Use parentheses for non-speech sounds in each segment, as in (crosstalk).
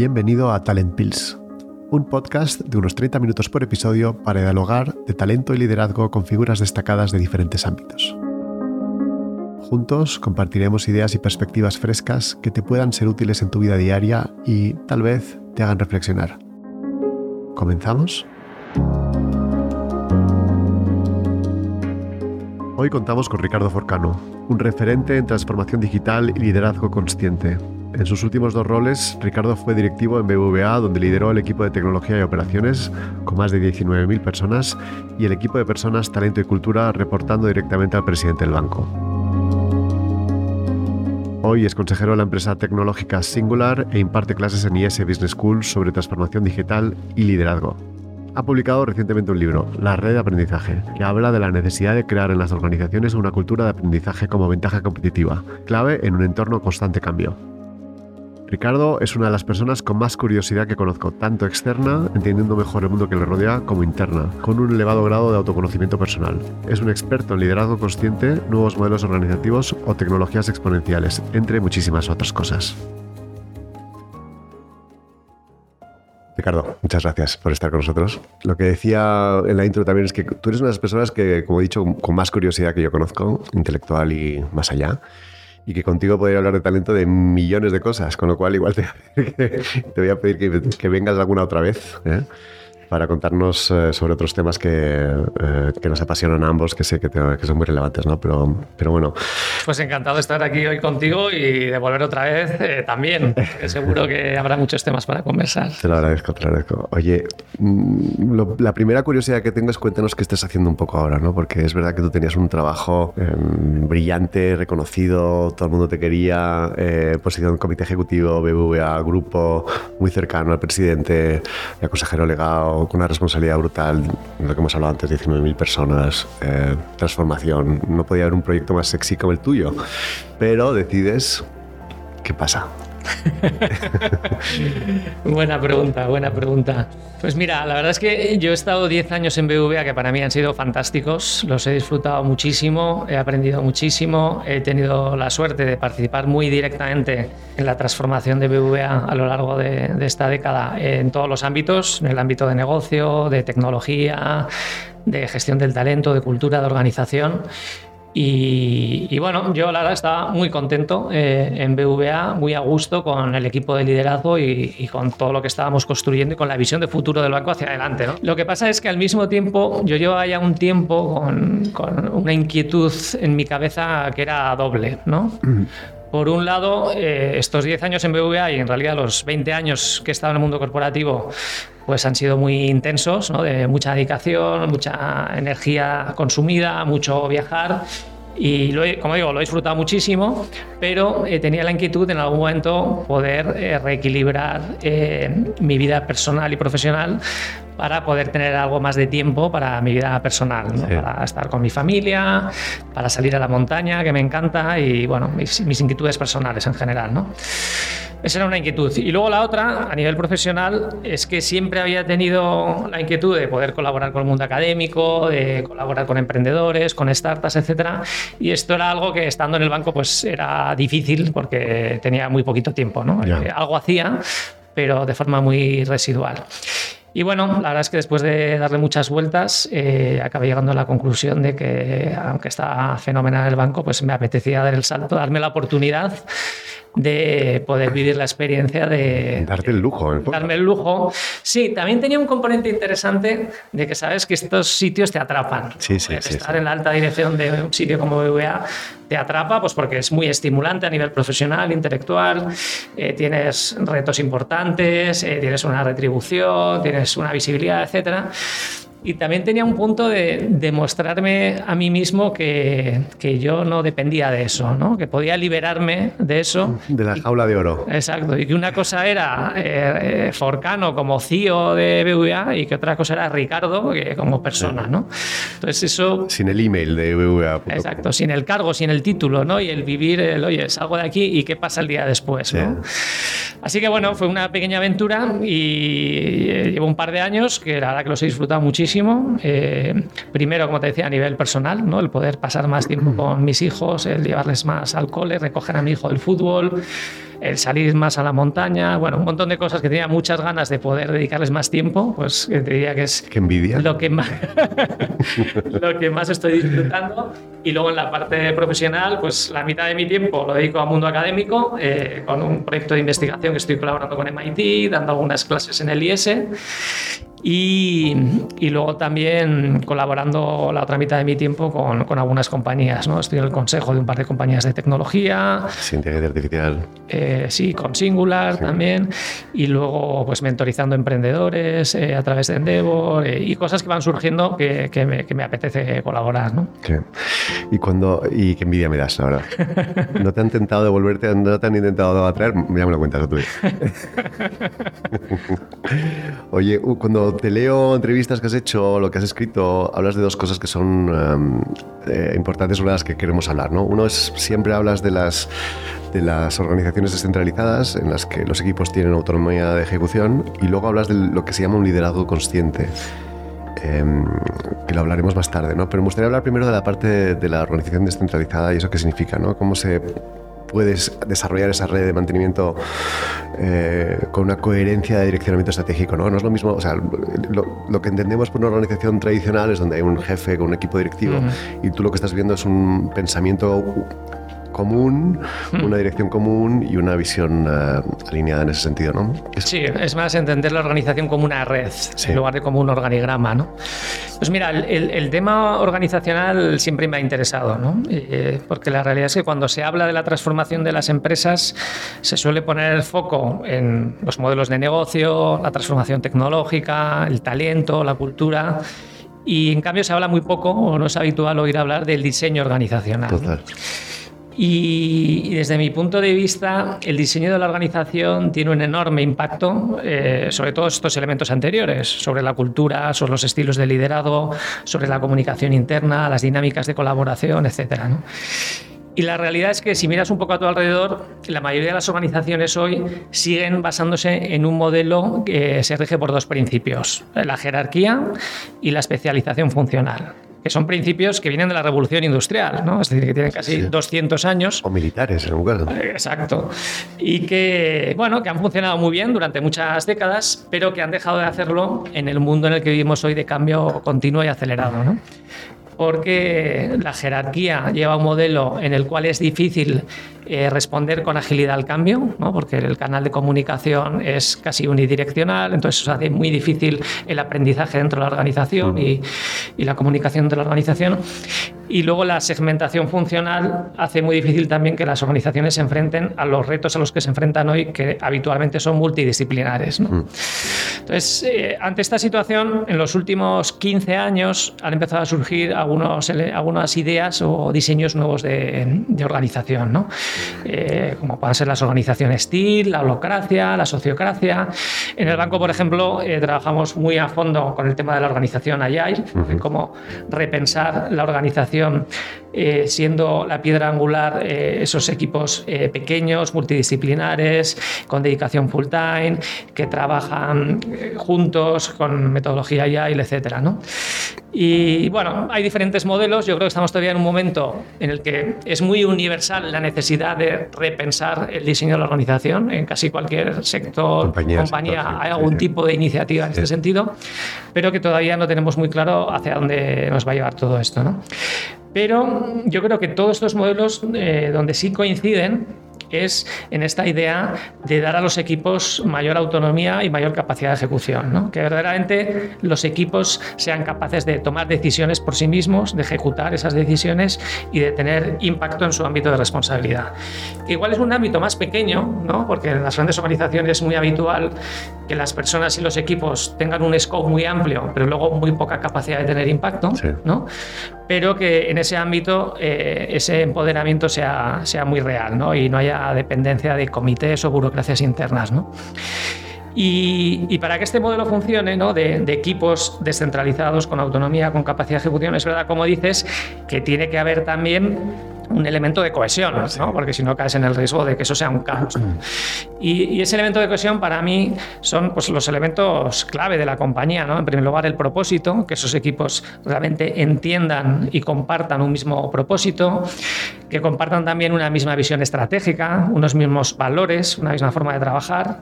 Bienvenido a Talent Pills, un podcast de unos 30 minutos por episodio para dialogar de talento y liderazgo con figuras destacadas de diferentes ámbitos. Juntos compartiremos ideas y perspectivas frescas que te puedan ser útiles en tu vida diaria y tal vez te hagan reflexionar. ¿Comenzamos? Hoy contamos con Ricardo Forcano, un referente en transformación digital y liderazgo consciente. En sus últimos dos roles, Ricardo fue directivo en BBVA, donde lideró el equipo de tecnología y operaciones con más de 19.000 personas y el equipo de personas, talento y cultura reportando directamente al presidente del banco. Hoy es consejero de la empresa tecnológica Singular e imparte clases en IS Business School sobre transformación digital y liderazgo ha publicado recientemente un libro, La red de aprendizaje, que habla de la necesidad de crear en las organizaciones una cultura de aprendizaje como ventaja competitiva, clave en un entorno constante cambio. Ricardo es una de las personas con más curiosidad que conozco, tanto externa, entendiendo mejor el mundo que le rodea, como interna, con un elevado grado de autoconocimiento personal. Es un experto en liderazgo consciente, nuevos modelos organizativos o tecnologías exponenciales, entre muchísimas otras cosas. Ricardo, muchas gracias por estar con nosotros. Lo que decía en la intro también es que tú eres una de las personas que, como he dicho, con más curiosidad que yo conozco, intelectual y más allá y que contigo podría hablar de talento de millones de cosas, con lo cual igual te, (laughs) voy a pedir que, que vengas alguna otra vez. ¿eh? Para contarnos eh, sobre otros temas que, eh, que, nos apasionan a ambos, que sé que, que, son muy relevantes, ¿no? Pero, pero bueno. Pues encantado de estar aquí hoy contigo y de volver otra vez eh, también. seguro que habrá muchos temas para conversar. Te lo agradezco, te lo agradezco. Oye, mm, la primera curiosidad que tengo es cuéntanos qué estás haciendo un poco ahora, ¿no? Porque es verdad que tú tenías un trabajo em, brillante, reconocido, todo el mundo te quería, posición comité ejecutivo, BBVA, grupo, muy cercano al presidente, el consejero legado con una responsabilidad brutal, lo que hemos hablado antes, 19.000 personas, eh, transformación. No podía haber un proyecto más sexy como el tuyo, pero decides, ¿qué pasa? (laughs) buena pregunta, buena pregunta. Pues mira, la verdad es que yo he estado 10 años en BVA que para mí han sido fantásticos, los he disfrutado muchísimo, he aprendido muchísimo, he tenido la suerte de participar muy directamente en la transformación de BVA a lo largo de, de esta década en todos los ámbitos, en el ámbito de negocio, de tecnología, de gestión del talento, de cultura, de organización. Y, bueno, yo la verdad estaba muy contento eh, en BVA, muy a gusto con el equipo de liderazgo y, con todo lo que estábamos construyendo y con la visión de futuro del banco hacia adelante. Lo que pasa es que al mismo tiempo yo llevaba ya un tiempo con, con una inquietud en mi cabeza que era doble. ¿no? Por un lado, eh, estos 10 años en BVA y en realidad los 20 años que he estado en el mundo corporativo, pues han sido muy intensos, ¿no? de mucha dedicación, mucha energía consumida, mucho viajar y lo como digo, lo he disfrutado muchísimo, pero eh, tenía la inquietud en algún momento poder eh, reequilibrar mi vida personal y profesional para poder tener algo más de tiempo para mi vida personal, para estar con mi familia, para salir a la montaña, que me encanta, y bueno, mis, inquietudes personales en general. ¿no? Esa era una inquietud. Y luego la otra, a nivel profesional, es que siempre había tenido la inquietud de poder colaborar con el mundo académico, de colaborar con emprendedores, con startups, etc. Y esto era algo que estando en el banco pues era difícil porque tenía muy poquito tiempo. ¿no? Eh, algo hacía, pero de forma muy residual. Y bueno, la verdad es que después de darle muchas vueltas, eh, acabé llegando a la conclusión de que, aunque está fenomenal el banco, pues me apetecía dar el salto, darme la oportunidad de poder vivir la experiencia de... Darte el lujo. darme el lujo. Sí, también tenía un componente interesante de que sabes que estos sitios te atrapan. Sí, sí, Estar en la alta dirección de un sitio como BBVA te atrapa pues porque es muy estimulante a nivel profesional, intelectual, eh, tienes retos importantes, eh, tienes una retribución, tienes una visibilidad, etcétera. Y también tenía un punto de demostrarme a mí mismo que, que, yo no dependía de eso, ¿no? que podía liberarme de eso. De la jaula de oro. Exacto, y que una cosa era eh, eh, Forcano como CEO de BVA y que otra cosa era Ricardo como persona. ¿no? Entonces eso... Sin el email de BVA. Exacto, sin el cargo, sin el título ¿no? y el vivir, el, oye, salgo de aquí y qué pasa el día después. ¿no? Así que bueno, fue una pequeña aventura y eh, llevo un par de años que la verdad que los he disfrutado muchísimo. Eh, primero, como te decía, a nivel personal, ¿no? el poder pasar más tiempo con mis hijos, el llevarles más al cole, recoger a mi hijo del fútbol. El salir más a la montaña, bueno, un montón de cosas que tenía muchas ganas de poder dedicarles más tiempo, pues te diría que es Qué envidia. lo que más, (laughs) lo que más estoy disfrutando. Y luego en la parte profesional, pues la mitad de mi tiempo lo dedico al mundo académico, eh, con un proyecto de investigación que estoy colaborando con MIT, dando algunas clases en el IS. Y, y, luego también colaborando la otra mitad de mi tiempo con, con, algunas compañías. ¿no? Estoy en el consejo de un par de compañías de tecnología. Inteligencia artificial. Eh, sí, con Singular sí. también. Y luego pues mentorizando emprendedores eh, a través de Endeavor eh, y cosas que van surgiendo que, que, me, que me, apetece colaborar. ¿no? Sí. ¿Y, cuando, ¿Y qué envidia me das ahora? ¿No te han intentado devolverte, no te han intentado atraer? Ya me lo cuentas tú. (laughs) Oye, cuando te leo entrevistas que has hecho, lo que has escrito, hablas de dos cosas que son um, eh, importantes sobre las que queremos hablar. ¿no? Uno es, siempre hablas de las, de las organizaciones descentralizadas en las que los equipos tienen autonomía de ejecución y luego hablas de lo que se llama un liderazgo consciente. Eh, que lo hablaremos más tarde, ¿no? Pero me gustaría hablar primero de la parte de, de la organización descentralizada y eso qué significa, ¿no? Cómo se puedes desarrollar esa red de mantenimiento eh, con una coherencia de direccionamiento estratégico. ¿no? no es lo mismo, o sea, lo, lo, que entendemos por una organización tradicional es donde hay un jefe con un equipo directivo uh -huh. y tú lo que estás viendo es un pensamiento común, mm. una dirección común y una visión uh, alineada en ese sentido, ¿no? Es... Sí, es más entender la organización como una red sí. en lugar de como un organigrama, ¿no? Pues mira, el, el tema organizacional siempre me ha interesado, ¿no? Eh, porque la realidad es que cuando se habla de la transformación de las empresas se suele poner el foco en los modelos de negocio, la transformación tecnológica, el talento, la cultura. Y en cambio se habla muy poco, o no es habitual oír hablar del diseño organizacional. Total. Y, desde mi punto de vista, el diseño de la organización tiene un enorme impacto eh, sobre todos estos elementos anteriores, sobre la cultura, sobre los estilos de liderazgo, sobre la comunicación interna, las dinámicas de colaboración, etc. Y la realidad es que si miras un poco a tu alrededor, la mayoría de las organizaciones hoy siguen basándose en un modelo que se rige por dos principios, la jerarquía y la especialización funcional que son principios que vienen de la revolución industrial, ¿no? es decir, que tienen casi sí. 200 años. O militares, en lugar. Exacto. Y que, bueno, que han funcionado muy bien durante muchas décadas, pero que han dejado de hacerlo en el mundo en el que vivimos hoy de cambio continuo y acelerado. ¿no? Porque la jerarquía lleva un modelo en el cual es difícil eh, responder con agilidad al cambio, ¿no? porque el canal de comunicación es casi unidireccional, entonces eso hace muy difícil el aprendizaje dentro de la organización y, y, la comunicación de la organización. Y luego la segmentación funcional hace muy difícil también que las organizaciones se enfrenten a los retos a los que se enfrentan hoy, que habitualmente son multidisciplinares. ¿no? Entonces, eh, ante esta situación, en los últimos 15 años han empezado a surgir algunos, algunas ideas o diseños nuevos de, de organización, ¿no? Eh, como puedan ser las organizaciones TIL, la holocracia, la sociocracia. En el banco, por ejemplo, eh, trabajamos muy a fondo con el tema de la organización Agile, cómo repensar la organización eh, siendo la piedra angular esos equipos pequeños, multidisciplinares, con dedicación full time, que trabajan juntos con metodología Agile, etcétera, ¿no? Y bueno, hay diferentes modelos. Yo creo que estamos todavía en un momento en el que es muy universal la necesidad de repensar el diseño de la organización. En casi cualquier sector, compañía, compañía sector, hay algún sí. tipo de iniciativa en sí. este sentido, pero que todavía no tenemos muy claro hacia dónde nos va a llevar todo esto. ¿no? Pero yo creo que todos estos modelos eh, donde sí coinciden es en esta idea de dar a los equipos mayor autonomía y mayor capacidad de ejecución, ¿no? que verdaderamente los equipos sean capaces de tomar decisiones por sí mismos, de ejecutar esas decisiones y de tener impacto en su ámbito de responsabilidad. Que igual es un ámbito más pequeño, ¿no? porque en las grandes organizaciones es muy habitual que las personas y los equipos tengan un scope muy amplio, pero luego muy poca capacidad de tener impacto, sí. ¿no? pero que en ese ámbito eh, ese empoderamiento sea, sea muy real ¿no? y no haya dependencia de comités o burocracias internas. ¿no? Y, y, para que este modelo funcione, ¿no? de, de, equipos descentralizados, con autonomía, con capacidad de ejecución, es verdad, como dices, que tiene que haber también un elemento de cohesión, ¿no? porque si no caes en el riesgo de que eso sea un caos. Y, ese elemento de cohesión para mí son pues, los elementos clave de la compañía. ¿no? En primer lugar, el propósito, que esos equipos realmente entiendan y compartan un mismo propósito, que compartan también una misma visión estratégica, unos mismos valores, una misma forma de trabajar.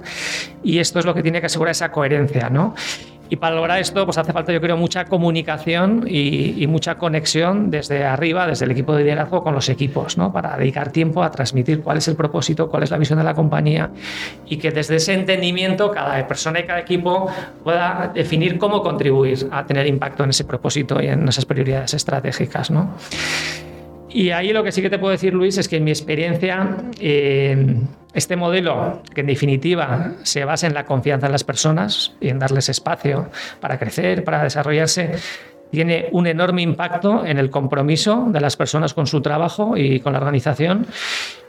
Y esto es lo que tiene que asegurar esa coherencia. ¿no? Y para lograr esto, pues hace falta, yo creo, mucha comunicación y, mucha conexión desde arriba, desde el equipo de liderazgo con los equipos, ¿no? Para dedicar tiempo a transmitir cuál es el propósito, cuál es la visión de la compañía y que desde ese entendimiento cada persona y cada equipo pueda definir cómo contribuir a tener impacto en ese propósito y en esas prioridades estratégicas, ¿no? Y ahí lo que sí que te puedo decir, Luis, es que en mi experiencia, eh, este modelo, que en definitiva se basa en la confianza en las personas y en darles espacio para crecer, para desarrollarse, tiene un enorme impacto en el compromiso de las personas con su trabajo y con la organización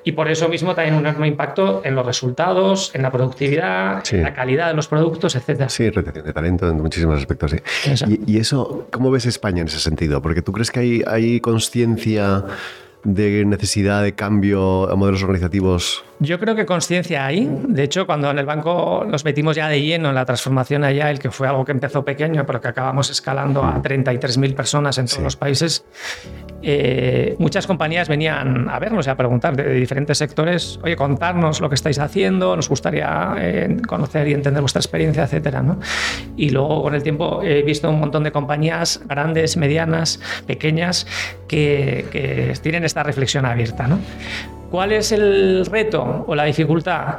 y por eso mismo también un enorme impacto en los resultados, en la productividad, en la calidad de los productos, etc. Sí, retención de talento en muchísimos aspectos. Sí. Y, eso, ¿cómo ves España en ese sentido? Porque tú crees que hay, hay conciencia de necesidad de cambio a modelos organizativos? Yo creo que conciencia hay. De hecho, cuando en el banco nos metimos ya de lleno en la transformación allá, el que fue algo que empezó pequeño, pero que acabamos escalando a 33.000 personas en todos los países, eh, muchas compañías venían a vernos y a preguntar de, diferentes sectores, oye, contarnos lo que estáis haciendo, nos gustaría eh, conocer y entender vuestra experiencia, etcétera. ¿no? Y luego, con el tiempo, he visto un montón de compañías grandes, medianas, pequeñas, que, que tienen esta reflexión abierta. ¿no? ¿Cuál es el reto o la dificultad?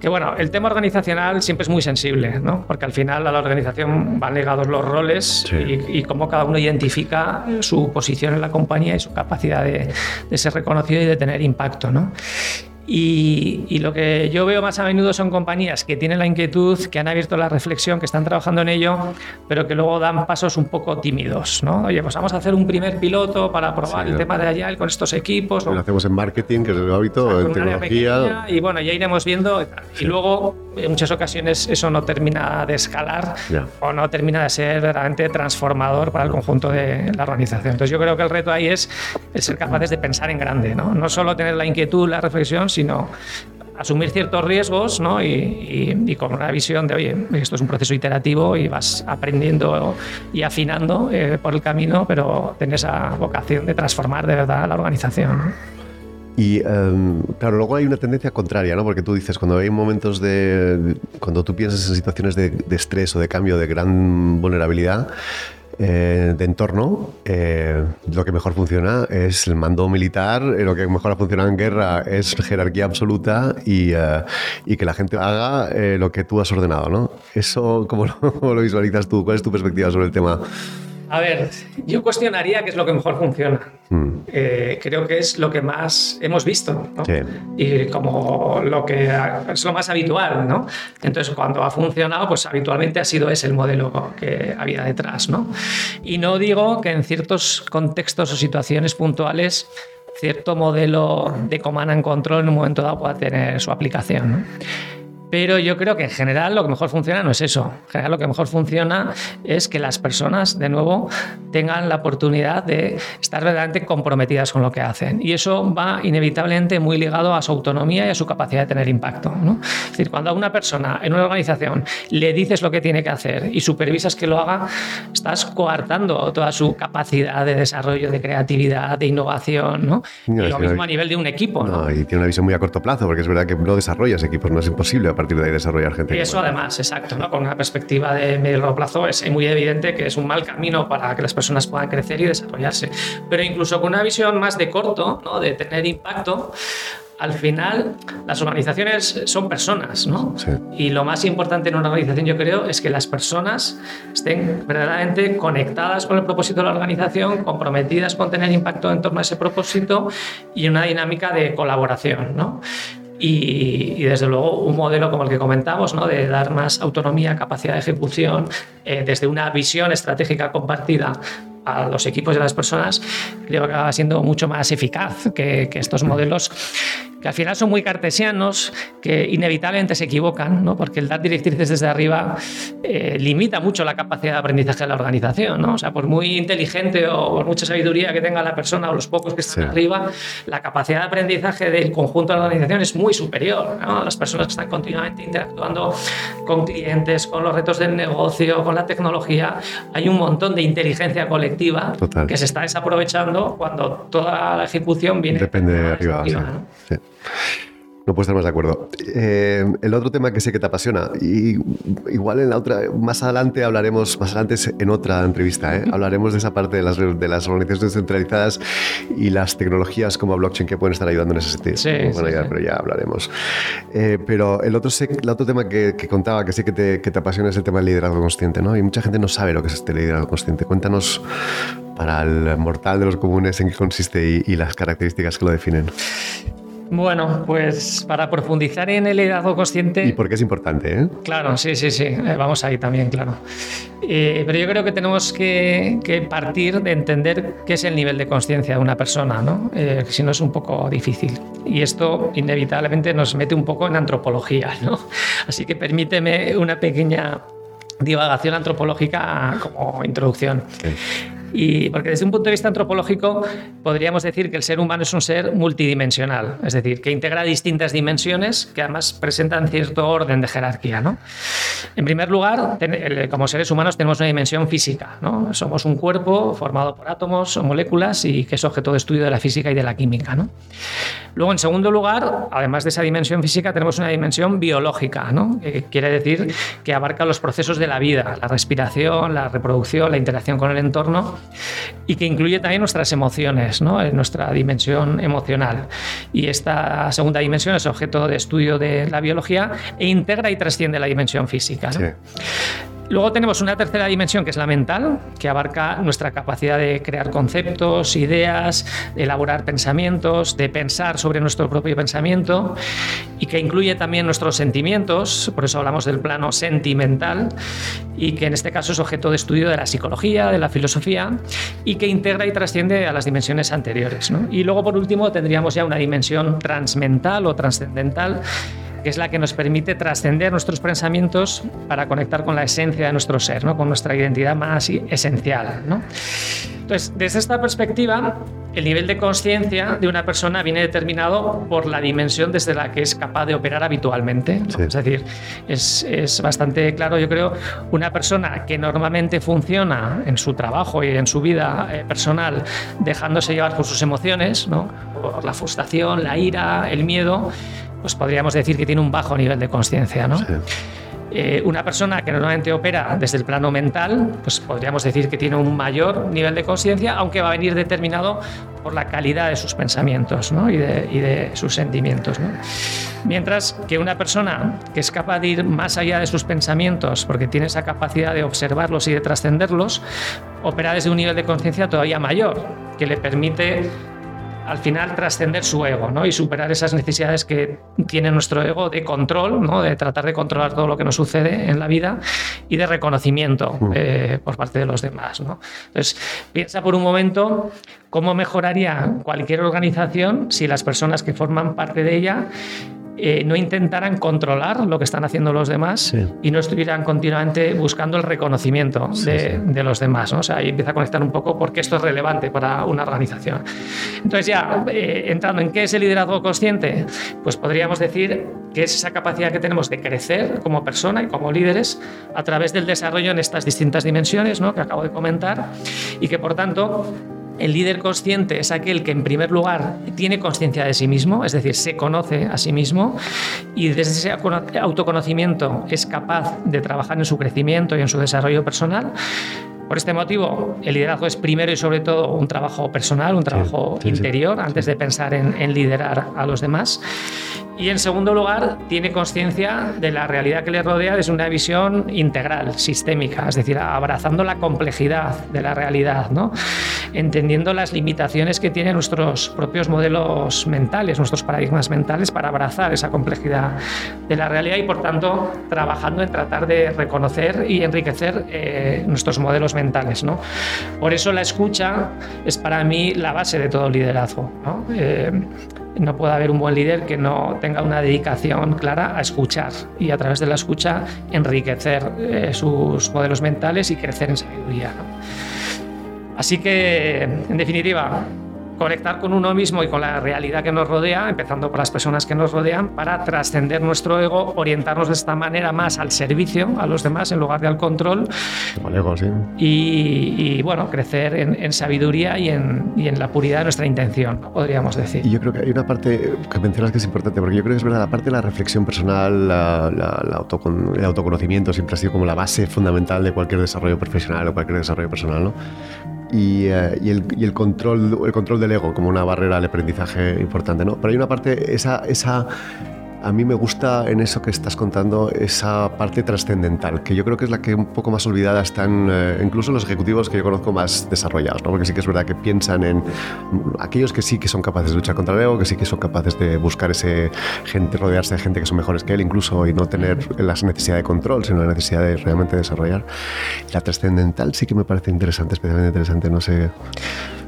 Que bueno, el tema organizacional siempre es muy sensible, ¿no? Porque al final a la organización van ligados los roles y, y, cómo cada uno identifica su posición en la compañía y su capacidad de, de ser reconocido y de tener impacto, ¿no? Y, lo que yo veo más a menudo son compañías que tienen la inquietud, que han abierto la reflexión, que están trabajando en ello, pero que luego dan pasos un poco tímidos. ¿no? Oye, pues vamos a hacer un primer piloto para probar el tema de Agile con estos equipos. Lo hacemos en marketing, que es el hábito, en tecnología. y bueno, ya iremos viendo. Y luego, en muchas ocasiones, eso no termina de escalar o no termina de ser verdaderamente transformador para el conjunto de la organización. Entonces, yo creo que el reto ahí es el ser capaces de pensar en grande, no, no solo tener la inquietud, la reflexión, sino asumir ciertos riesgos ¿no? y, con una visión de, oye, esto es un proceso iterativo y vas aprendiendo y afinando eh, por el camino, pero tienes esa vocación de transformar de verdad la organización. Y em, claro, luego hay una tendencia contraria, ¿no? Porque tú dices, cuando hay momentos de. Cuando tú piensas en situaciones de estrés o de cambio de gran vulnerabilidad, eh, de entorno, eh, lo que mejor funciona es el mando militar, eh, lo que mejor ha funcionado en guerra es jerarquía absoluta y, y que la gente haga lo que tú has ordenado, ¿no? Eso, ¿cómo lo, (laughs) lo visualizas tú? ¿Cuál es tu perspectiva sobre el tema? A ver, yo cuestionaría qué es lo que mejor funciona. Hmm. Eh, creo que es lo que más hemos visto ¿no? y como lo que es lo más habitual. ¿no? Entonces, cuando ha funcionado, pues habitualmente ha sido ese el modelo que había detrás. ¿no? Y no digo que en ciertos contextos o situaciones puntuales cierto modelo de command and control en un momento dado pueda tener su aplicación. ¿no? Pero yo creo que en general lo que mejor funciona no es eso. En general lo que mejor funciona es que las personas, de nuevo, tengan la oportunidad de estar verdaderamente comprometidas con lo que hacen. Y eso va inevitablemente muy ligado a su autonomía y a su capacidad de tener impacto. ¿no? Es decir, cuando a una persona en una organización le dices lo que tiene que hacer y supervisas que lo haga, estás coartando toda su capacidad de desarrollo, de creatividad, de innovación. ¿no? y lo mismo a nivel de un equipo. ¿no? y tiene una visión muy a corto plazo, porque es verdad que no desarrollas equipos, no es imposible partir de ahí desarrollar gente. Y eso además, exacto, ¿no? con una perspectiva de medio y largo plazo es muy evidente que es un mal camino para que las personas puedan crecer y desarrollarse. Pero incluso con una visión más de corto, ¿no? de tener impacto, al final las organizaciones son personas, ¿no? Y lo más importante en una organización, yo creo, es que las personas estén verdaderamente conectadas con el propósito de la organización, comprometidas con tener impacto en torno a ese propósito y una dinámica de colaboración, ¿no? Y, desde luego un modelo como el que comentamos, ¿no? de dar más autonomía, capacidad de ejecución, eh, desde una visión estratégica compartida a los equipos y a las personas, creo que acaba siendo mucho más eficaz que, que estos modelos que al final son muy cartesianos, que inevitablemente se equivocan, ¿no? porque el dar directrices desde arriba eh, limita mucho la capacidad de aprendizaje de la organización. ¿no? O sea, por muy inteligente o por mucha sabiduría que tenga la persona o los pocos que están arriba, la capacidad de aprendizaje del conjunto de la organización es muy superior. ¿no? Las personas que están continuamente interactuando con clientes, con los retos del negocio, con la tecnología, hay un montón de inteligencia colectiva que se está desaprovechando cuando toda la ejecución viene Depende de arriba. sí. No puedo estar más de acuerdo. Eh, el otro tema que sé que te apasiona, y igual en la otra, más adelante hablaremos, más adelante en otra entrevista, ¿eh? hablaremos de esa parte de las, de las organizaciones descentralizadas y las tecnologías como blockchain que pueden estar ayudando en ese sentido. Sí, Pero ya hablaremos. Eh, pero el otro, el otro tema que, contaba, que sé que te, que te, apasiona, es el tema del liderazgo consciente, ¿no? Y mucha gente no sabe lo que es este liderazgo consciente. Cuéntanos para el mortal de los comunes en qué consiste y las características que lo definen. Bueno, pues para profundizar en el liderazgo consciente. Y porque es importante, ¿eh? Claro, sí, sí, sí. Eh, vamos ahí también, claro. Eh, pero yo creo que tenemos que, partir de entender qué es el nivel de conciencia de una persona, ¿no? Eh, si no es un poco difícil. Y esto inevitablemente nos mete un poco en antropología, (laughs) ¿no? Así que permíteme una pequeña divagación antropológica como introducción. Y porque desde un punto de vista antropológico podríamos decir que el ser humano es un ser multidimensional, es decir, que integra distintas dimensiones que además presentan cierto orden de jerarquía. ¿no? En primer lugar, como seres humanos tenemos una dimensión física. ¿no? Somos un cuerpo formado por átomos o moléculas y que es objeto de estudio de la física y de la química. ¿no? Luego, en segundo lugar, además de esa dimensión física, tenemos una dimensión biológica, ¿no? que quiere decir que abarca los procesos de la vida, la respiración, la reproducción, la interacción con el entorno y que incluye también nuestras emociones, ¿no? nuestra dimensión emocional. Y esta segunda dimensión es objeto de estudio de la biología e integra y trasciende la dimensión física. Luego tenemos una tercera dimensión que es la mental, que abarca nuestra capacidad de crear conceptos, ideas, de elaborar pensamientos, de pensar sobre nuestro propio pensamiento y que incluye también nuestros sentimientos, por eso hablamos del plano sentimental y que en este caso es objeto de estudio de la psicología, de la filosofía y que integra y trasciende a las dimensiones anteriores. Y luego por último tendríamos ya una dimensión transmental o trascendental que es la que nos permite trascender nuestros pensamientos para conectar con la esencia de nuestro ser, ¿no? con nuestra identidad más esencial. ¿no? Entonces, desde esta perspectiva, el nivel de conciencia de una persona viene determinado por la dimensión desde la que es capaz de operar habitualmente. Es decir, es, es, bastante claro, yo creo, una persona que normalmente funciona en su trabajo y en su vida eh, personal dejándose llevar por sus emociones, ¿no? por la frustración, la ira, el miedo, pues podríamos decir que tiene un bajo nivel de conciencia, ¿no? Eh, una persona que normalmente opera desde el plano mental, pues podríamos decir que tiene un mayor nivel de conciencia, aunque va a venir determinado por la calidad de sus pensamientos ¿no? y, de, y, de, sus sentimientos. ¿no? Mientras que una persona que es capaz de ir más allá de sus pensamientos, porque tiene esa capacidad de observarlos y de trascenderlos, opera desde un nivel de conciencia todavía mayor, que le permite al final trascender su ego ¿no? y superar esas necesidades que tiene nuestro ego de control, ¿no? de tratar de controlar todo lo que nos sucede en la vida y de reconocimiento mm. eh, por parte de los demás. ¿no? Entonces, piensa por un momento cómo mejoraría cualquier organización si las personas que forman parte de ella eh, no intentaran controlar lo que están haciendo los demás y no estuvieran continuamente buscando el reconocimiento de, los demás. ¿no? O sea, ahí empieza a conectar un poco porque esto es relevante para una organización. Entonces ya, eh, entrando en qué es el liderazgo consciente, pues podríamos decir que es esa capacidad que tenemos de crecer como persona y como líderes a través del desarrollo en estas distintas dimensiones ¿no? que acabo de comentar y que por tanto el líder consciente es aquel que en primer lugar tiene conciencia de sí mismo, es decir, se conoce a sí mismo y desde ese autoconocimiento es capaz de trabajar en su crecimiento y en su desarrollo personal. Por este motivo, el liderazgo es primero y sobre todo un trabajo personal, un trabajo interior, antes de pensar en, liderar a los demás. Y en segundo lugar, tiene conciencia de la realidad que le rodea desde una visión integral, sistémica, es decir, abrazando la complejidad de la realidad, ¿no? entendiendo las limitaciones que tienen nuestros propios modelos mentales, nuestros paradigmas mentales para abrazar esa complejidad de la realidad y, por tanto, trabajando en tratar de reconocer y enriquecer eh, nuestros modelos mentales. ¿No? Por eso la escucha es para mí la base de todo liderazgo. ¿no? Eh, no puede haber un buen líder que no tenga una dedicación clara a escuchar y a través de la escucha enriquecer eh, sus modelos mentales y crecer en sabiduría. Así que, en definitiva, conectar con uno mismo y con la realidad que nos rodea, empezando por las personas que nos rodean, para trascender nuestro ego, orientarnos de esta manera más al servicio a los demás en lugar de al control. ego, sí. y, bueno, crecer en, sabiduría y en, y en, la puridad de nuestra intención, podríamos decir. Y yo creo que hay una parte que mencionas que es importante, porque yo creo que es verdad, la parte de la reflexión personal, la, la, el autoconocimiento siempre ha sido como la base fundamental de cualquier desarrollo profesional o cualquier desarrollo personal, ¿no? Y, eh, y, el, control, el control del ego como una barrera al aprendizaje importante. ¿no? Pero hay una parte, esa, esa a mí me gusta en eso que estás contando esa parte trascendental, que yo creo que es la que un poco más olvidada están eh, incluso los ejecutivos que yo conozco más desarrollados, ¿no? porque sí que es verdad que piensan en aquellos que sí que son capaces de luchar contra el ego, que sí que son capaces de buscar ese gente, rodearse de gente que son mejores que él incluso y no tener la necesidad de control, sino la necesidad de realmente desarrollar. La trascendental sí que me parece interesante, especialmente interesante, no sé.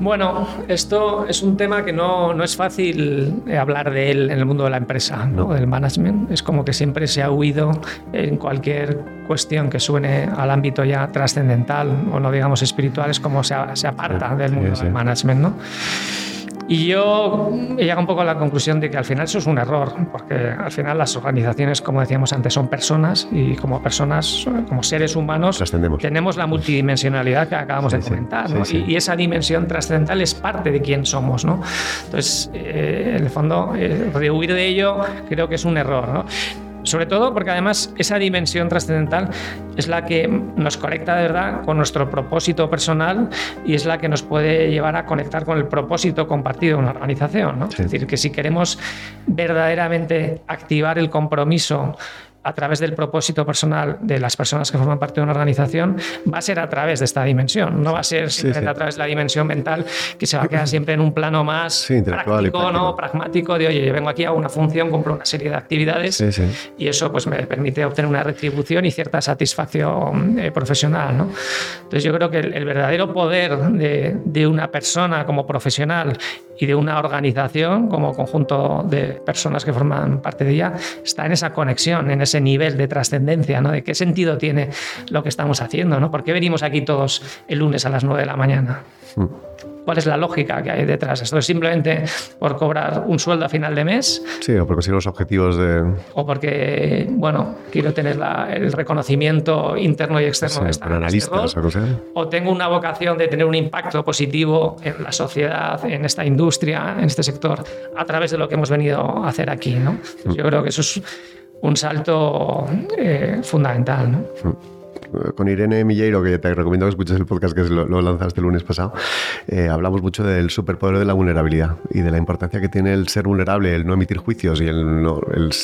Bueno, esto es un tema que no, no es fácil hablar de él en el mundo de la empresa. ¿no? El management. Es como que siempre se ha huido en cualquier cuestión que suene al ámbito ya trascendental o no digamos espiritual, es como se, se aparta del mundo del management. ¿no? Y yo he llegado un poco a la conclusión de que al final eso es un error, porque al final las organizaciones, como decíamos antes, son personas y como personas, como seres humanos, tenemos la multidimensionalidad que acabamos de comentar. y, esa dimensión trascendental es parte de quién somos. ¿no? Entonces, eh, en el fondo, eh, rehuir de ello creo que es un error. ¿no? Sobre todo porque además esa dimensión trascendental es la que nos conecta de verdad con nuestro propósito personal y es la que nos puede llevar a conectar con el propósito compartido de una organización. Es decir, que si queremos verdaderamente activar el compromiso a través del propósito personal de las personas que forman parte de una organización, va a ser a través de esta dimensión, no va a ser simplemente a través de la dimensión mental que se va a quedar siempre en un plano más práctico, ¿no? pragmático, de oye, yo vengo aquí a una función, cumplo una serie de actividades y eso pues me permite obtener una retribución y cierta satisfacción eh, profesional. ¿no? Entonces yo creo que el, verdadero poder de, de una persona como profesional y de una organización como conjunto de personas que forman parte de ella está en esa conexión, en ese nivel de trascendencia, ¿no? De qué sentido tiene lo que estamos haciendo, ¿no? ¿Por qué venimos aquí todos el lunes a las 9 de la mañana? Mm cuál es la lógica que hay detrás. ¿Esto es simplemente por cobrar un sueldo a final de mes? Sí, o porque siguen los objetivos de... O porque, bueno, quiero tener el reconocimiento interno y externo de estar analistas este o, o tengo una vocación de tener un impacto positivo en la sociedad, en esta industria, en este sector, a través de lo que hemos venido a hacer aquí. ¿no? Mm. Yo creo que eso es un salto eh, fundamental. ¿no? Mm con Irene Milleiro, que te recomiendo que escuches el podcast que lo, lanzaste el lunes pasado, eh, hablamos mucho del superpoder de la vulnerabilidad y de la importancia que tiene el ser vulnerable, el no emitir juicios y el,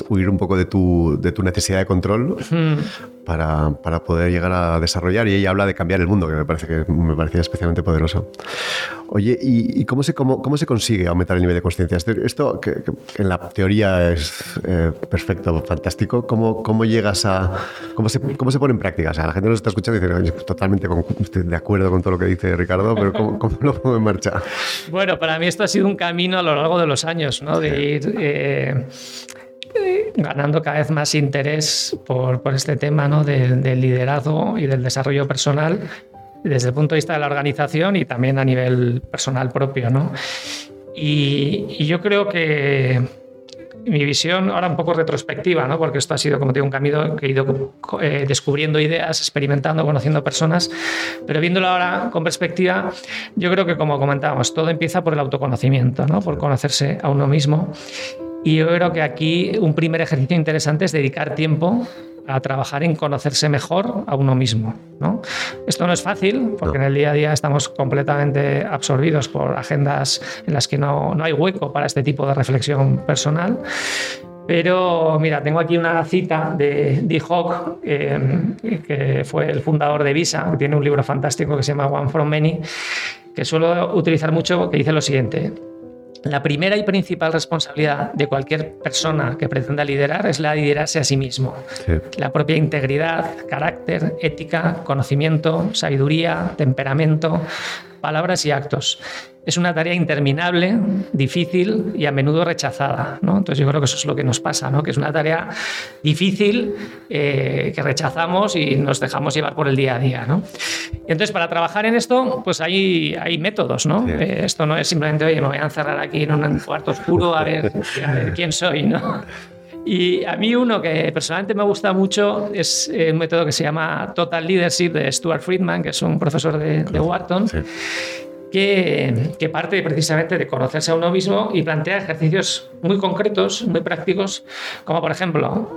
huir un poco de tu, de tu necesidad de control para, para, poder llegar a desarrollar. Y ella habla de cambiar el mundo, que me, parece que me parecía especialmente poderoso. Oye, ¿y, cómo, se, cómo, cómo, se consigue aumentar el nivel de conciencia? Este, esto, que, en la teoría es eh, perfecto, fantástico, ¿cómo, cómo llegas a... Cómo se, cómo se pone en práctica? O sea, la gente nos está escuchando y dice, totalmente de acuerdo con todo lo que dice Ricardo, pero ¿cómo, cómo lo pongo en marcha? Bueno, para mí esto ha sido un camino a lo largo de los años, ¿no? De ir... Eh, ganando cada vez más interés por, por este tema ¿no? del, del, liderazgo y del desarrollo personal desde el punto de vista de la organización y también a nivel personal propio. ¿no? Y, yo creo que mi visión ahora un poco retrospectiva, ¿no? porque esto ha sido, como digo, un camino que he ido eh, descubriendo ideas, experimentando, conociendo personas, pero viéndolo ahora con perspectiva, yo creo que como comentábamos, todo empieza por el autoconocimiento, ¿no? por conocerse a uno mismo. Y yo creo que aquí un primer ejercicio interesante es dedicar tiempo a trabajar en conocerse mejor a uno mismo. ¿no? Esto no es fácil, porque en el día a día estamos completamente absorbidos por agendas en las que no, no hay hueco para este tipo de reflexión personal. Pero mira, tengo aquí una cita de Dee Hawk, que fue el fundador de Visa, que tiene un libro fantástico que se llama One from Many, que suelo utilizar mucho, que dice lo siguiente. La primera y principal responsabilidad de cualquier persona que pretenda liderar es la de liderarse a sí mismo. La propia integridad, carácter, ética, conocimiento, sabiduría, temperamento, palabras y actos. Es una tarea interminable, difícil y a menudo rechazada. ¿no? Entonces yo creo que eso es lo que nos pasa, ¿no? que es una tarea difícil eh, que rechazamos y nos dejamos llevar por el día a día. ¿no? Y entonces para trabajar en esto, pues hay, hay métodos. ¿no? Eh, esto no es simplemente, oye, me voy a encerrar aquí en un cuarto oscuro a ver, (laughs) quién soy. ¿no? Y a mí uno que personalmente me gusta mucho es un método que se llama Total Leadership de Stuart Friedman, que es un profesor de, de Wharton. Que, que, parte precisamente de conocerse a uno mismo y plantea ejercicios muy concretos, muy prácticos, como por ejemplo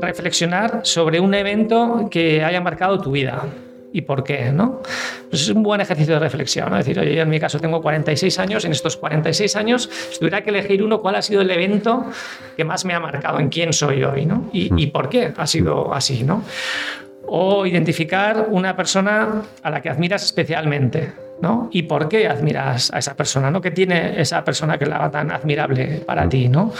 reflexionar sobre un evento que haya marcado tu vida y por qué, ¿no? Pues es un buen ejercicio de reflexión, ¿no? Es decir, oye, yo en mi caso tengo 46 años, en estos 46 años, si tuviera que elegir uno, ¿cuál ha sido el evento que más me ha marcado en quién soy hoy, ¿no? Y, y por qué ha sido así, ¿no? O identificar una persona a la que admiras especialmente, ¿no? ¿Y por qué admiras a esa persona, ¿no? ¿Qué tiene esa persona que la haga tan admirable para ti, ¿no?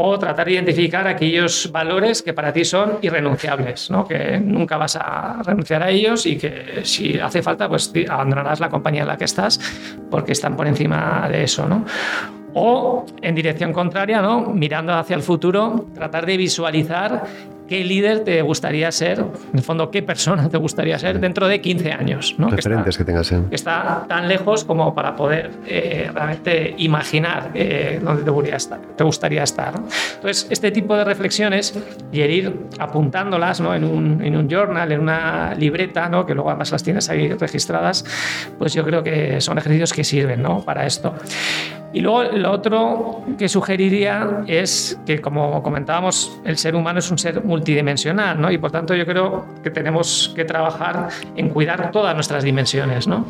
o tratar de identificar aquellos valores que para ti son irrenunciables, ¿no? que nunca vas a renunciar a ellos y que si hace falta pues abandonarás la compañía en la que estás porque están por encima de eso. ¿no? O en dirección contraria, ¿no? mirando hacia el futuro, tratar de visualizar qué líder te gustaría ser, en el fondo, qué persona te gustaría ser dentro de 15 años. ¿no? Referentes que, tengas. Que está tan lejos como para poder eh, realmente imaginar eh, dónde te gustaría estar. Te gustaría estar Entonces, este tipo de reflexiones y el ir apuntándolas ¿no? en, un, en, un, journal, en una libreta, ¿no? que luego además las tienes ahí registradas, pues yo creo que son ejercicios que sirven ¿no? para esto. Y luego lo otro que sugeriría es que, como comentábamos, el ser humano es un ser multidimensional, ¿no? Y por tanto yo creo que tenemos que trabajar en cuidar todas nuestras dimensiones, ¿no?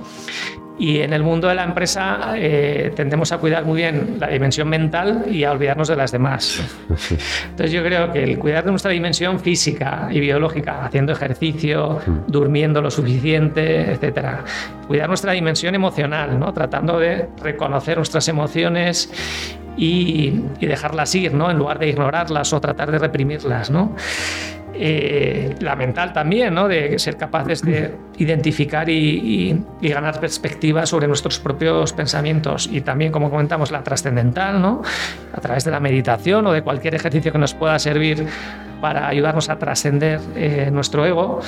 Y en el mundo de la empresa eh, tendemos a cuidar muy bien la dimensión mental y a olvidarnos de las demás. Entonces yo creo que el cuidar de nuestra dimensión física y biológica, haciendo ejercicio, durmiendo lo suficiente, etcétera. Cuidar nuestra dimensión emocional, ¿no? tratando de reconocer nuestras emociones y, dejarlas ir, ¿no? en lugar de ignorarlas o tratar de reprimirlas. ¿no? Eh, la mental también, ¿no? de ser capaces de identificar y, ganar perspectivas sobre nuestros propios pensamientos y también, como comentamos, la trascendental, ¿no? a través de la meditación o de cualquier ejercicio que nos pueda servir para ayudarnos a trascender eh, nuestro ego,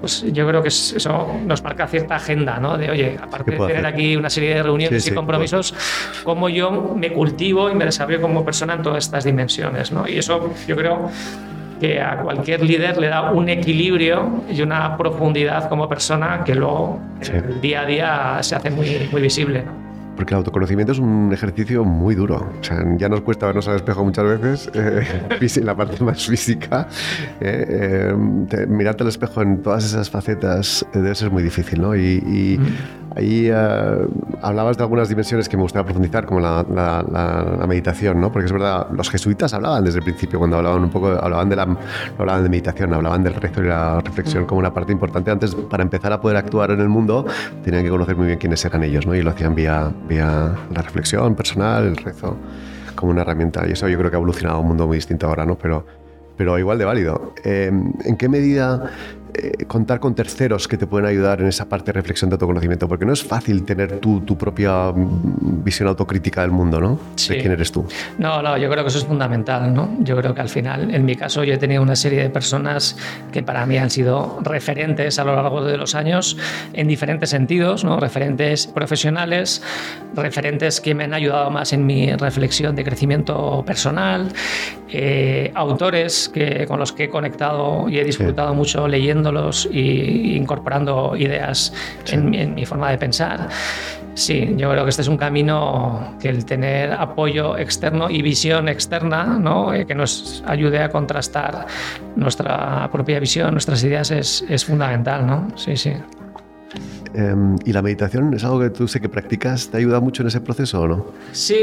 pues yo creo que eso nos marca cierta agenda, ¿no? De, oye, aparte de tener aquí una serie de reuniones y compromisos, cómo yo me cultivo y me desarrollo como persona en todas estas dimensiones, ¿no? Y eso yo creo que a cualquier líder le da un equilibrio y una profundidad como persona que luego día a día se hace muy, muy visible. Porque el autoconocimiento es un ejercicio muy duro. O sea, ya nos cuesta vernos al espejo muchas veces, eh, (laughs) la parte más física. Eh, eh, mirarte al espejo en todas esas facetas debe ser muy difícil, ¿no? Y, ahí hablabas de algunas dimensiones que me gustaría profundizar, como la, la, meditación, ¿no? Porque es verdad, los jesuitas hablaban desde el principio, cuando hablaban un poco, hablaban de, la, hablaban de meditación, hablaban del rezo y la reflexión como una parte importante. Antes, para empezar a poder actuar en el mundo, tenían que conocer muy bien quiénes eran ellos, ¿no? Y lo hacían vía vía la reflexión personal, el rezo, como una herramienta. Y eso yo creo que ha evolucionado a un mundo muy distinto ahora, ¿no? Pero, pero igual de válido. Eh, ¿En qué medida eh, contar con terceros que te pueden ayudar en esa parte de reflexión de autoconocimiento, porque no es fácil tener tu, tu propia mm, visión autocrítica del mundo, ¿no? Sí. De quién eres tú. No, no, yo creo que eso es fundamental, ¿no? Yo creo que al final, en mi caso, yo he tenido una serie de personas que para mí han sido referentes a lo largo de los años en diferentes sentidos, ¿no? Referentes profesionales, referentes que me han ayudado más en mi reflexión de crecimiento personal, eh, autores que, con los que he conectado y he disfrutado mucho leyendo y incorporando ideas en, mi forma de pensar. Sí, yo creo que este es un camino que el tener apoyo externo y visión externa, ¿no? Eh, que nos ayude a contrastar nuestra propia visión, nuestras ideas, es, es fundamental. ¿no? Sí, sí. Em, ¿Y la meditación es algo que tú sé que practicas? ¿Te ayuda mucho en ese proceso o no? Sí,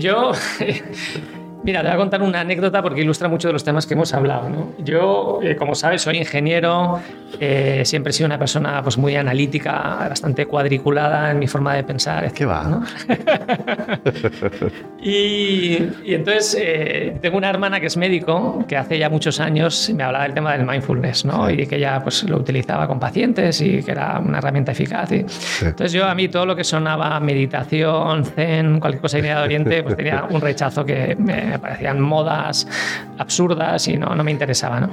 yo (laughs) Mira, te voy a contar una anécdota porque ilustra mucho de los temas que hemos hablado. ¿no? Yo, eh, como sabes, soy ingeniero, eh, siempre he sido una persona pues, muy analítica, bastante cuadriculada en mi forma de pensar. ¿Qué va? ¿no? (laughs) y, y, entonces eh, tengo una hermana que es médico, que hace ya muchos años me hablaba del tema del mindfulness, ¿no? y que ella pues, lo utilizaba con pacientes y que era una herramienta eficaz. Y... Entonces yo a mí todo lo que sonaba meditación, zen, cualquier cosa de Oriente, pues tenía un rechazo que me me parecían modas absurdas y no, no me interesaba. ¿no?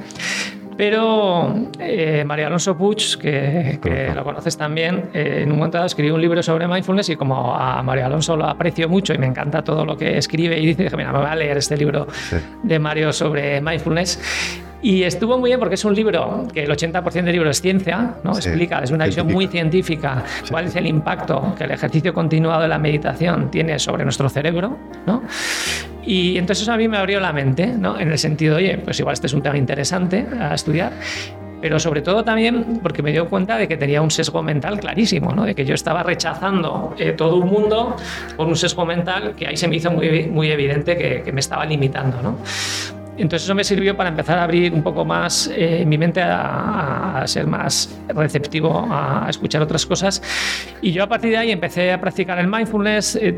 Pero eh, María Alonso Puig, que, que lo conoces también, eh, en un momento dado escribió un libro sobre mindfulness y como a María Alonso lo aprecio mucho y me encanta todo lo que escribe y dice, dije, mira, me voy a leer este libro de Mario sobre mindfulness. Y estuvo muy bien porque es un libro que el 80% del libro es ciencia, ¿no? explica desde una visión muy científica cuál es el impacto que el ejercicio continuado de la meditación tiene sobre nuestro cerebro. ¿no? Y entonces eso a mí me abrió la mente, ¿no? en el sentido, oye, pues igual este es un tema interesante a estudiar pero sobre todo también porque me dio cuenta de que tenía un sesgo mental clarísimo, ¿no? de que yo estaba rechazando eh, todo un mundo por un sesgo mental que ahí se me hizo muy, muy evidente que, que me estaba limitando. ¿no? Entonces eso me sirvió para empezar a abrir un poco más eh, mi mente a, ser más receptivo a, escuchar otras cosas. Y yo a partir de ahí empecé a practicar el mindfulness. Eh,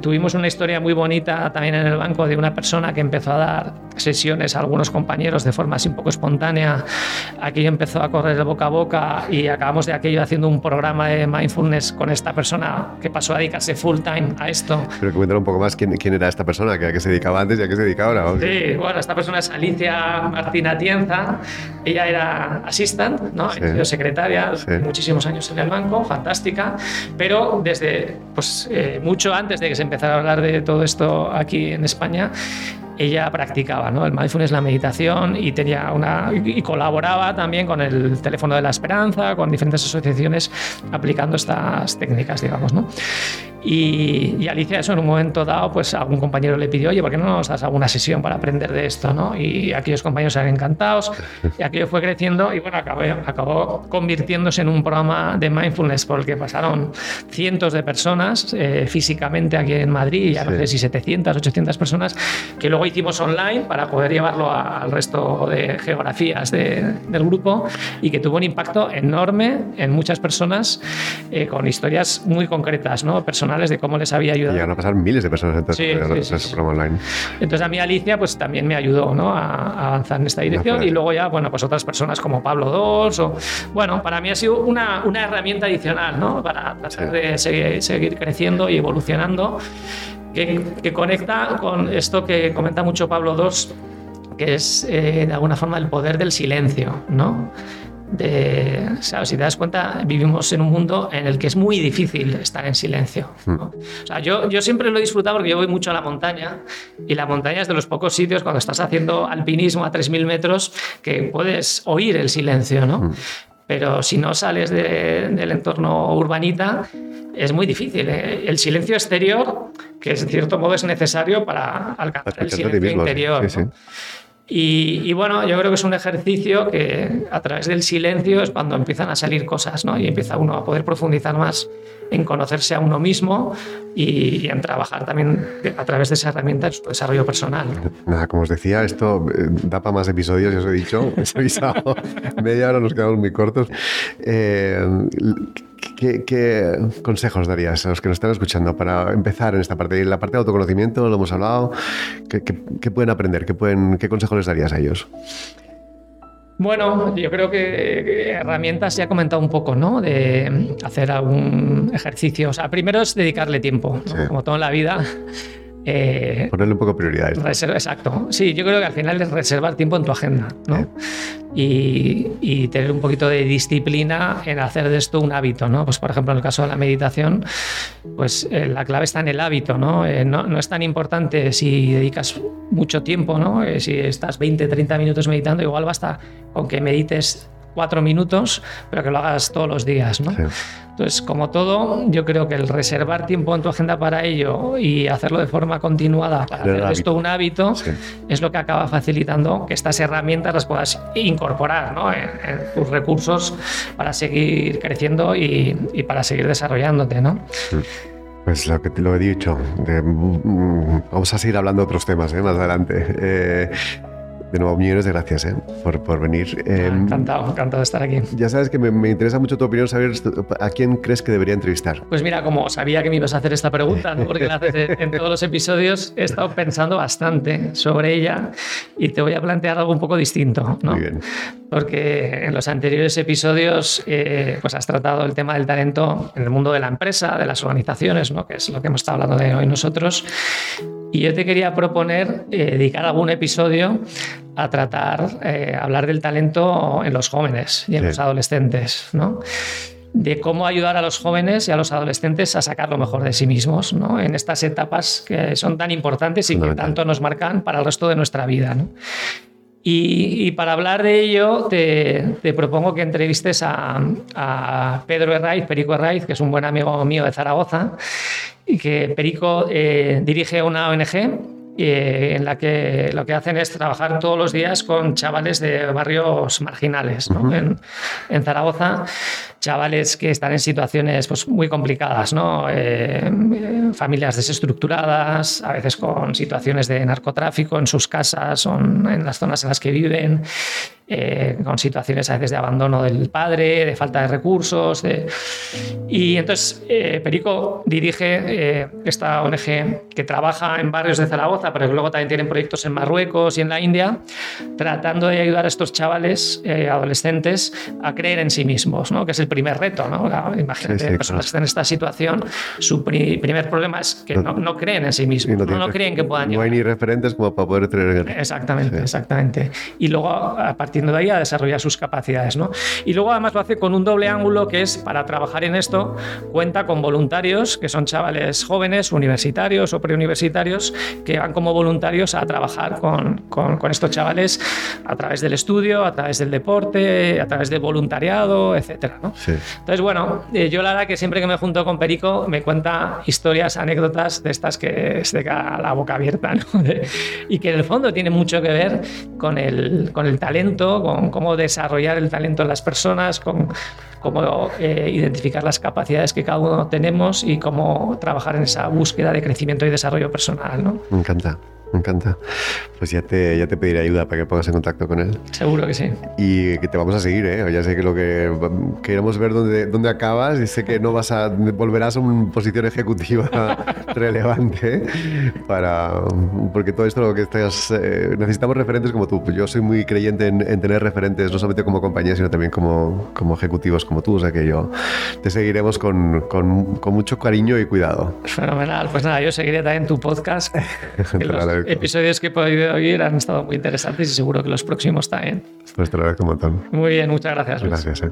tuvimos una historia muy bonita también en el banco de una persona que empezó a dar sesiones a algunos compañeros de forma así un poco espontánea. Aquello empezó a correr de boca a boca y acabamos de aquello haciendo un programa de mindfulness con esta persona que pasó a dedicarse full time a esto. Pero comentar un poco más quién, quién era esta persona, que a qué se dedicaba antes y a qué se dedicaba ahora. Sí, bueno, esta persona persona es Alicia Martina Tienza. Ella era assistant, ¿no? secretaria muchísimos años en el banco, fantástica, pero desde pues, eh, mucho antes de que se empezara a hablar de todo esto aquí en España, ella practicaba ¿no? el mindfulness, la meditación y tenía una y colaboraba también con el teléfono de la esperanza, con diferentes asociaciones aplicando estas técnicas, digamos, ¿no? Y, Alicia, eso en un momento dado, pues algún compañero le pidió, oye, ¿por qué no nos das alguna sesión para aprender de esto? ¿no? Y aquellos compañeros eran encantados, y aquello fue creciendo y bueno, acabó, acabó convirtiéndose en un programa de mindfulness por el que pasaron cientos de personas eh, físicamente aquí en Madrid, ya no sé si 700, 800 personas, que luego hicimos online para poder llevarlo al resto de geografías del grupo y que tuvo un impacto enorme en muchas personas eh, con historias muy concretas, ¿no? Personas de cómo les había ayudado. Llegaron a pasar miles de personas entonces, sí, online. Entonces a mí Alicia pues también me ayudó ¿no? a, avanzar en esta dirección y luego ya, bueno, pues otras personas como Pablo Dos o, bueno, para mí ha sido una, una herramienta adicional, ¿no? Para tratar de seguir, seguir, creciendo y evolucionando, que, que, conecta con esto que comenta mucho Pablo Dos, que es eh, de alguna forma el poder del silencio, ¿no? De, si te das cuenta, vivimos en un mundo en el que es muy difícil estar en silencio. Hmm. O sea, yo, yo siempre lo he disfrutado porque yo voy mucho a la montaña y la montaña es de los pocos sitios cuando estás haciendo alpinismo a 3.000 metros que puedes oír el silencio, ¿no? Hmm. Pero si no sales del entorno urbanita, es muy difícil. ¿eh? El silencio exterior, que en cierto modo es necesario para alcanzar el silencio interior. Sí, sí. Y, bueno, yo creo que es un ejercicio que a través del silencio es cuando empiezan a salir cosas, ¿no? Y empieza uno a poder profundizar más en conocerse a uno mismo y, en trabajar también a través de esa herramienta en su desarrollo personal. Nada, como os decía, esto eh, da para más episodios, ya os he dicho, (laughs) he avisado, (laughs) media hora nos quedamos muy cortos. Eh, ¿Qué, consejos darías a los que nos están escuchando para empezar en esta parte? En la parte de autoconocimiento lo hemos hablado. ¿Qué, pueden aprender? ¿Qué, pueden, ¿Qué consejos les darías a ellos? Bueno, yo creo que herramientas ya he comentado un poco, ¿no? De hacer algún ejercicio. O sea, primero es dedicarle tiempo, como todo en la vida. Eh, Ponerle un poco prioridades. exacto. Sí, yo creo que al final es reservar tiempo en tu agenda, ¿no? Y, tener un poquito de disciplina en hacer de esto un hábito, ¿no? Pues por ejemplo, en el caso de la meditación, pues eh, la clave está en el hábito, ¿no? Eh, ¿no? ¿no? es tan importante si dedicas mucho tiempo, ¿no? si estás 20, 30 minutos meditando, igual basta con que medites cuatro minutos, pero que lo hagas todos los días, ¿no? Entonces, como todo, yo creo que el reservar tiempo en tu agenda para ello y hacerlo de forma continuada para hacer esto un hábito es lo que acaba facilitando que estas herramientas las puedas incorporar ¿no? en, tus recursos para seguir creciendo y, para seguir desarrollándote. ¿no? Pues lo que te lo he dicho, mm, vamos a seguir hablando de otros temas ¿eh? más adelante. Eh, de nuevo, millones de gracias ¿eh? por, por, venir. Eh, encantado, encantado de estar aquí. Ya sabes que me, me, interesa mucho tu opinión, saber a quién crees que debería entrevistar. Pues mira, como sabía que me ibas a hacer esta pregunta, ¿no? porque la haces en todos los episodios, he estado pensando bastante sobre ella y te voy a plantear algo un poco distinto. ¿no? Muy bien. Porque en los anteriores episodios eh, pues has tratado el tema del talento en el mundo de la empresa, de las organizaciones, ¿no? que es lo que hemos estado hablando de hoy nosotros. Y yo te quería proponer eh, dedicar algún episodio a tratar, eh, hablar del talento en los jóvenes y en sí. los adolescentes, ¿no? de cómo ayudar a los jóvenes y a los adolescentes a sacar lo mejor de sí mismos ¿no? en estas etapas que son tan importantes y que tanto nos marcan para el resto de nuestra vida. ¿no? Y, y, para hablar de ello, te, te propongo que entrevistes a, a, Pedro Herraiz, Perico Herraiz, que es un buen amigo mío de Zaragoza, y que Perico eh, dirige una ONG eh, en la que lo que hacen es trabajar todos los días con chavales de barrios marginales ¿no? uh -huh. en, en, Zaragoza, chavales que están en situaciones pues, muy complicadas, ¿no? Eh, familias desestructuradas, a veces con situaciones de narcotráfico en sus casas o en las zonas en las que viven. Eh, con situaciones a veces de abandono del padre, de falta de recursos. De... Y entonces eh, Perico dirige eh, esta ONG que trabaja en barrios de Zaragoza, pero que luego también tienen proyectos en Marruecos y en la India, tratando de ayudar a estos chavales adolescentes a creer en sí mismos, ¿no? que es el primer reto. ¿no? Imagínate, sí, sí, personas claro. que están en esta situación, su pri primer problema es que no, no, creen en sí mismos, no, no, creen que puedan No hay ni referentes como para poder en Exactamente, sí. exactamente. Y luego, a partir de ahí a desarrollar sus capacidades. ¿no? Y luego además lo hace con un doble ángulo que es para trabajar en esto, cuenta con voluntarios, que son chavales jóvenes, universitarios o preuniversitarios, que van como voluntarios a trabajar con, con, con estos chavales a través del estudio, a través del deporte, a través del voluntariado, etc. ¿no? Sí. Entonces, bueno, eh, yo la verdad que siempre que me junto con Perico me cuenta historias, anécdotas de estas que se queda la boca abierta (laughs) ¿no? y que en el fondo tiene mucho que ver con el, con el talento, con cómo desarrollar el talento en las personas, con cómo eh, identificar las capacidades que cada uno tenemos y cómo trabajar en esa búsqueda de crecimiento y desarrollo personal. ¿no? Me encanta. Me encanta. Pues ya te, ya te pediré ayuda para que pongas en contacto con él. Seguro que sí. Y que te vamos a seguir, ¿eh? Ya sé que lo que queremos ver dónde, dónde acabas y sé que no vas a volverás a una posición ejecutiva (laughs) relevante para porque todo esto lo que estás eh, necesitamos referentes como tú. Yo soy muy creyente en, en, tener referentes no solamente como compañía sino también como, como ejecutivos como tú, o sea que yo te seguiremos con, con, con mucho cariño y cuidado. Fenomenal. Pues nada, yo seguiré también tu podcast. (laughs) Que los, episodios que he podido oír han estado muy interesantes y seguro que los próximos también. Pues te lo agradezco un montón. Muy bien, muchas gracias. Luis. Gracias. Eh.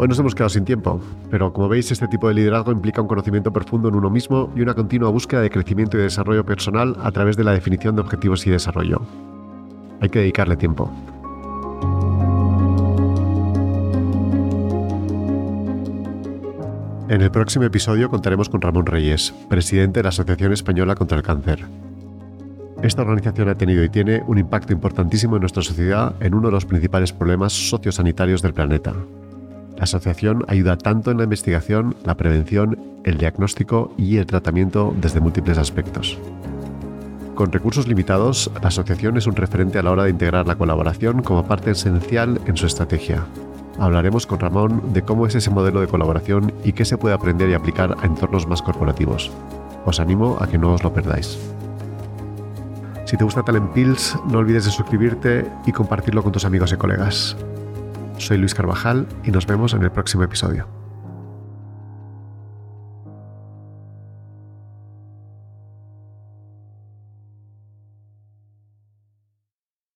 Hoy nos hemos quedado sin tiempo, pero como veis este tipo de liderazgo implica un conocimiento profundo en uno mismo y una continua búsqueda de crecimiento y desarrollo personal a través de la definición de objetivos y desarrollo. Hay que dedicarle tiempo. En el próximo episodio contaremos con Ramón Reyes, presidente de la Asociación Española contra el Cáncer. Esta organización ha tenido y tiene un impacto importantísimo en nuestra sociedad en uno de los principales problemas sociosanitarios del planeta. La asociación ayuda tanto en la investigación, la prevención, el diagnóstico y el tratamiento desde múltiples aspectos. Con recursos limitados, la asociación es un referente a la hora de integrar la colaboración como parte esencial en su estrategia, hablaremos con Ramón de cómo es ese modelo de colaboración y qué se puede aprender y aplicar a entornos más corporativos. Os animo a que no os lo perdáis. Si te gusta Talent Pills, no olvides de suscribirte y compartirlo con tus amigos y colegas. Soy Luis Carvajal y nos vemos en el próximo episodio.